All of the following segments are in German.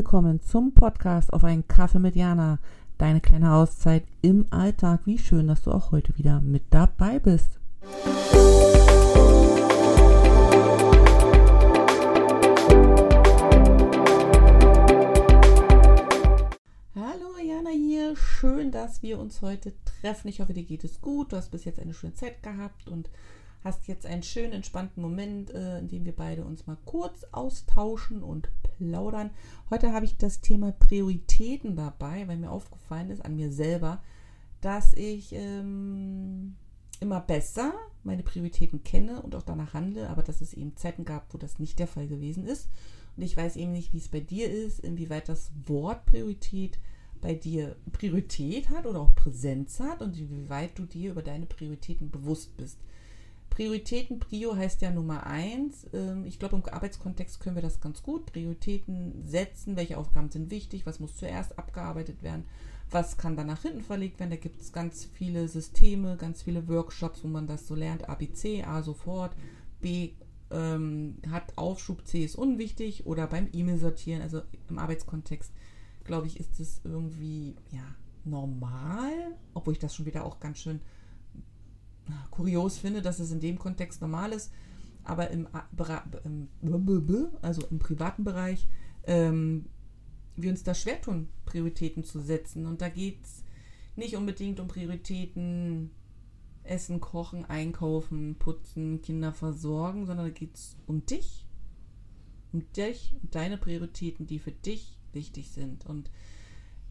Willkommen zum Podcast auf einen Kaffee mit Jana. Deine kleine Auszeit im Alltag. Wie schön, dass du auch heute wieder mit dabei bist. Hallo Jana hier. Schön, dass wir uns heute treffen. Ich hoffe, dir geht es gut. Du hast bis jetzt eine schöne Zeit gehabt und hast jetzt einen schönen, entspannten Moment, äh, in dem wir beide uns mal kurz austauschen und plaudern. Heute habe ich das Thema Prioritäten dabei, weil mir aufgefallen ist an mir selber, dass ich ähm, immer besser meine Prioritäten kenne und auch danach handle, aber dass es eben Zeiten gab, wo das nicht der Fall gewesen ist. Und ich weiß eben nicht, wie es bei dir ist, inwieweit das Wort Priorität bei dir Priorität hat oder auch Präsenz hat und inwieweit du dir über deine Prioritäten bewusst bist. Prioritäten, Prio heißt ja Nummer eins. Ähm, ich glaube, im Arbeitskontext können wir das ganz gut. Prioritäten setzen, welche Aufgaben sind wichtig, was muss zuerst abgearbeitet werden, was kann dann nach hinten verlegt werden. Da gibt es ganz viele Systeme, ganz viele Workshops, wo man das so lernt. ABC, A sofort, B ähm, hat Aufschub, C ist unwichtig oder beim E-Mail sortieren, also im Arbeitskontext, glaube ich, ist es irgendwie ja normal, obwohl ich das schon wieder auch ganz schön kurios finde, dass es in dem Kontext normal ist, aber im, also im privaten Bereich ähm, wir uns da schwer tun, Prioritäten zu setzen. Und da geht es nicht unbedingt um Prioritäten Essen, Kochen, Einkaufen, Putzen, Kinder versorgen, sondern da geht es um dich, um dich und deine Prioritäten, die für dich wichtig sind. Und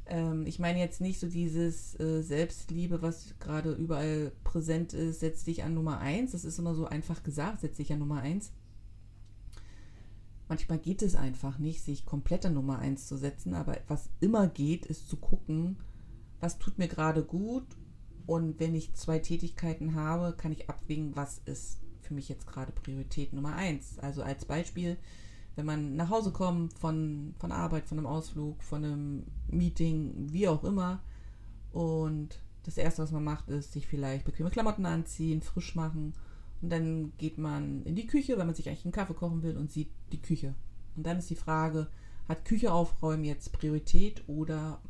ähm, ich meine jetzt nicht so dieses äh, Selbstliebe, was gerade überall präsent ist, setz dich an Nummer eins. Das ist immer so einfach gesagt, setz dich an Nummer eins. Manchmal geht es einfach nicht, sich komplett an Nummer eins zu setzen, aber was immer geht, ist zu gucken, was tut mir gerade gut und wenn ich zwei Tätigkeiten habe, kann ich abwägen, was ist für mich jetzt gerade Priorität Nummer eins. Also als Beispiel, wenn man nach Hause kommt von, von Arbeit, von einem Ausflug, von einem Meeting, wie auch immer. Und das Erste, was man macht, ist sich vielleicht bequeme Klamotten anziehen, frisch machen. Und dann geht man in die Küche, weil man sich eigentlich einen Kaffee kochen will und sieht die Küche. Und dann ist die Frage, hat Küche aufräumen jetzt Priorität oder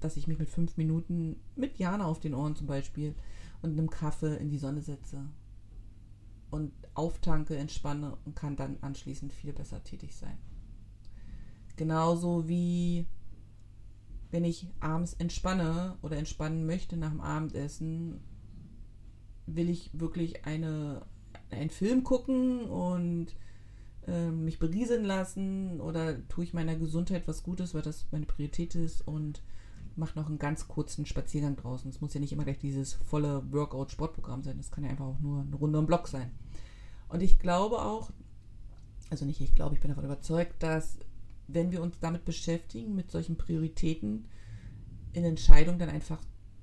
dass ich mich mit fünf Minuten mit Jana auf den Ohren zum Beispiel und einem Kaffee in die Sonne setze und auftanke, entspanne und kann dann anschließend viel besser tätig sein. Genauso wie wenn ich abends entspanne oder entspannen möchte nach dem Abendessen, will ich wirklich eine, einen Film gucken und äh, mich berieseln lassen oder tue ich meiner Gesundheit was Gutes, weil das meine Priorität ist und mache noch einen ganz kurzen Spaziergang draußen. Es muss ja nicht immer gleich dieses volle Workout-Sportprogramm sein. Das kann ja einfach auch nur eine Runde im Block sein. Und ich glaube auch, also nicht ich glaube, ich bin davon überzeugt, dass wenn wir uns damit beschäftigen, mit solchen Prioritäten, in Entscheidungen dann einfach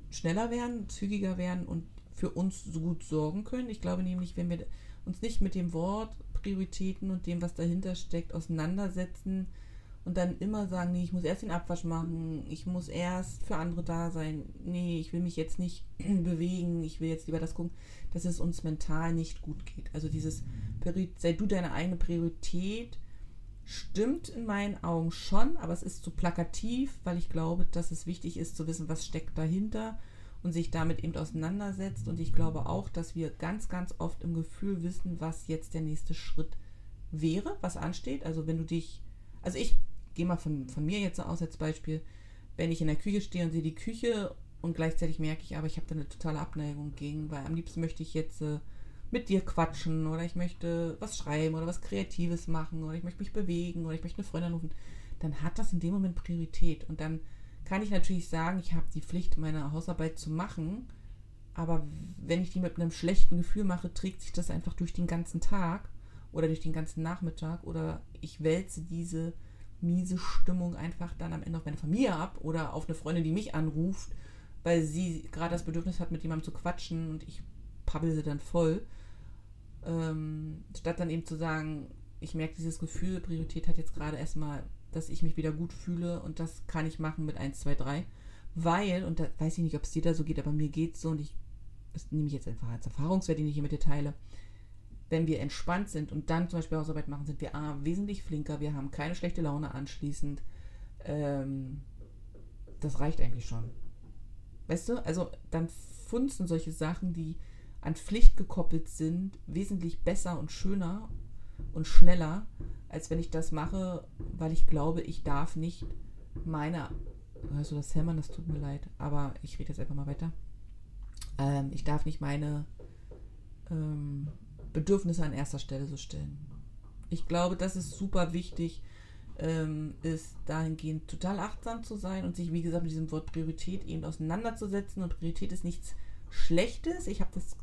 schneller werden, zügiger werden und für uns so gut sorgen können. Ich glaube nämlich, wenn wir uns nicht mit dem Wort Prioritäten und dem, was dahinter steckt, auseinandersetzen und dann immer sagen, nee, ich muss erst den Abwasch machen, ich muss erst für andere da sein, nee, ich will mich jetzt nicht bewegen, ich will jetzt lieber das gucken, dass es uns mental nicht gut geht. Also dieses, sei du deine eigene Priorität, stimmt in meinen Augen schon, aber es ist zu plakativ, weil ich glaube, dass es wichtig ist zu wissen, was steckt dahinter und sich damit eben auseinandersetzt. Und ich glaube auch, dass wir ganz, ganz oft im Gefühl wissen, was jetzt der nächste Schritt wäre, was ansteht. Also wenn du dich, also ich gehe mal von, von mir jetzt aus als Beispiel, wenn ich in der Küche stehe und sehe die Küche und gleichzeitig merke ich aber, ich habe da eine totale Abneigung gegen, weil am liebsten möchte ich jetzt äh, mit dir quatschen oder ich möchte was schreiben oder was Kreatives machen oder ich möchte mich bewegen oder ich möchte eine Freundin rufen, dann hat das in dem Moment Priorität. Und dann kann ich natürlich sagen, ich habe die Pflicht, meine Hausarbeit zu machen, aber wenn ich die mit einem schlechten Gefühl mache, trägt sich das einfach durch den ganzen Tag oder durch den ganzen Nachmittag oder ich wälze diese miese Stimmung einfach dann am Ende auf meine Familie ab oder auf eine Freundin, die mich anruft, weil sie gerade das Bedürfnis hat, mit jemandem zu quatschen und ich pabbel sie dann voll. Ähm, statt dann eben zu sagen, ich merke dieses Gefühl, Priorität hat jetzt gerade erstmal, dass ich mich wieder gut fühle und das kann ich machen mit 1, 2, 3. Weil, und da weiß ich nicht, ob es dir da so geht, aber mir geht es so und ich, das nehme ich jetzt einfach als Erfahrungswert, den ich hier mit dir teile. Wenn wir entspannt sind und dann zum Beispiel Hausarbeit machen, sind wir A, wesentlich flinker, wir haben keine schlechte Laune anschließend. ähm, das reicht eigentlich schon. Weißt du, also dann funzen solche Sachen, die an Pflicht gekoppelt sind, wesentlich besser und schöner und schneller, als wenn ich das mache, weil ich glaube, ich darf nicht meine, hörst du das Hämmern, das tut mir leid, aber ich rede jetzt einfach mal weiter. Ähm, ich darf nicht meine ähm, Bedürfnisse an erster Stelle so stellen. Ich glaube, das ist super wichtig, ähm, ist dahingehend total achtsam zu sein und sich, wie gesagt, mit diesem Wort Priorität eben auseinanderzusetzen. Und Priorität ist nichts Schlechtes. Ich habe das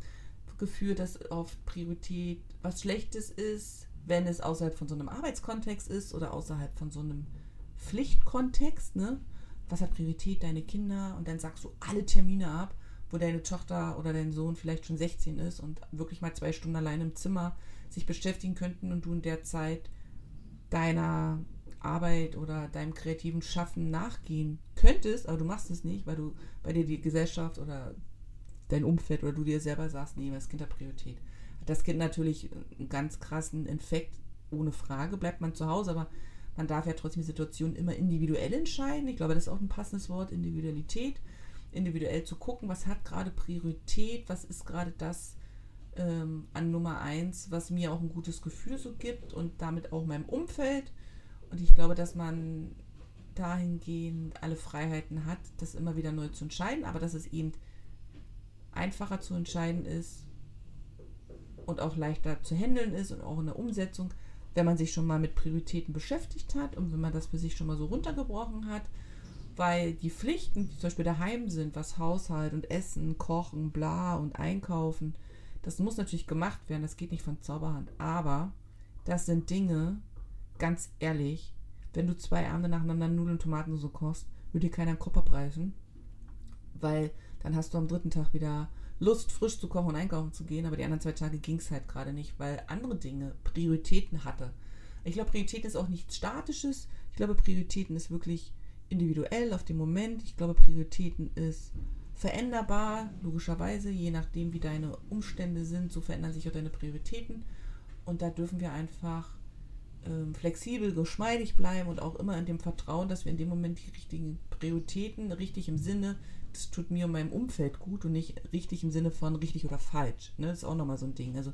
Gefühl, dass oft Priorität was Schlechtes ist, wenn es außerhalb von so einem Arbeitskontext ist oder außerhalb von so einem Pflichtkontext. Ne? Was hat Priorität? Deine Kinder und dann sagst du alle Termine ab, wo deine Tochter oder dein Sohn vielleicht schon 16 ist und wirklich mal zwei Stunden allein im Zimmer sich beschäftigen könnten und du in der Zeit deiner Arbeit oder deinem kreativen Schaffen nachgehen könntest, aber du machst es nicht, weil du bei dir die Gesellschaft oder dein Umfeld oder du dir selber sagst, nee, das Kind hat Priorität. Das Kind natürlich einen ganz krassen Infekt, ohne Frage, bleibt man zu Hause, aber man darf ja trotzdem die Situation immer individuell entscheiden. Ich glaube, das ist auch ein passendes Wort, Individualität. Individuell zu gucken, was hat gerade Priorität, was ist gerade das ähm, an Nummer eins, was mir auch ein gutes Gefühl so gibt und damit auch meinem Umfeld. Und ich glaube, dass man dahingehend alle Freiheiten hat, das immer wieder neu zu entscheiden, aber dass es eben einfacher zu entscheiden ist und auch leichter zu handeln ist und auch in der Umsetzung, wenn man sich schon mal mit Prioritäten beschäftigt hat und wenn man das für sich schon mal so runtergebrochen hat, weil die Pflichten, die zum Beispiel daheim sind, was Haushalt und Essen, Kochen, bla und Einkaufen, das muss natürlich gemacht werden, das geht nicht von Zauberhand, aber das sind Dinge, ganz ehrlich, wenn du zwei Abende nacheinander Nudeln und Tomatensauce kochst, würde dir keiner einen Kopf abreißen, weil dann hast du am dritten Tag wieder Lust, frisch zu kochen und einkaufen zu gehen, aber die anderen zwei Tage ging es halt gerade nicht, weil andere Dinge Prioritäten hatte. Ich glaube, Prioritäten ist auch nichts Statisches. Ich glaube, Prioritäten ist wirklich individuell auf den Moment. Ich glaube, Prioritäten ist veränderbar, logischerweise, je nachdem, wie deine Umstände sind, so verändern sich auch deine Prioritäten. Und da dürfen wir einfach ähm, flexibel, geschmeidig bleiben und auch immer in dem Vertrauen, dass wir in dem Moment die richtigen Prioritäten, richtig im Sinne das tut mir und meinem Umfeld gut und nicht richtig im Sinne von richtig oder falsch. Ne? Das ist auch nochmal so ein Ding. Also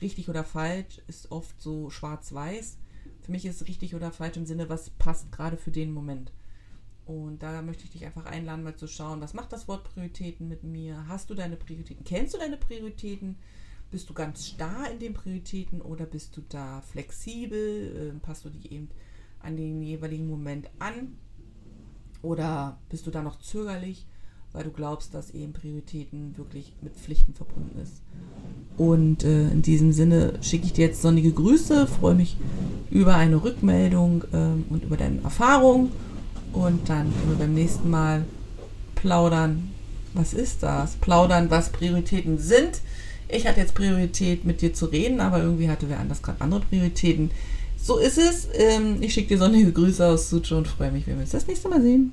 richtig oder falsch ist oft so schwarz-weiß. Für mich ist richtig oder falsch im Sinne, was passt gerade für den Moment. Und da möchte ich dich einfach einladen, mal zu schauen, was macht das Wort Prioritäten mit mir? Hast du deine Prioritäten? Kennst du deine Prioritäten? Bist du ganz starr in den Prioritäten oder bist du da flexibel? Ähm, passt du die eben an den jeweiligen Moment an? Oder bist du da noch zögerlich? weil du glaubst, dass eben Prioritäten wirklich mit Pflichten verbunden ist. Und äh, in diesem Sinne schicke ich dir jetzt sonnige Grüße, freue mich über eine Rückmeldung ähm, und über deine Erfahrung. Und dann können wir beim nächsten Mal plaudern. Was ist das? Plaudern, was Prioritäten sind. Ich hatte jetzt Priorität, mit dir zu reden, aber irgendwie hatte wer anders gerade andere Prioritäten. So ist es. Ähm, ich schicke dir sonnige Grüße aus Sucho und freue mich, wenn wir uns das nächste Mal sehen.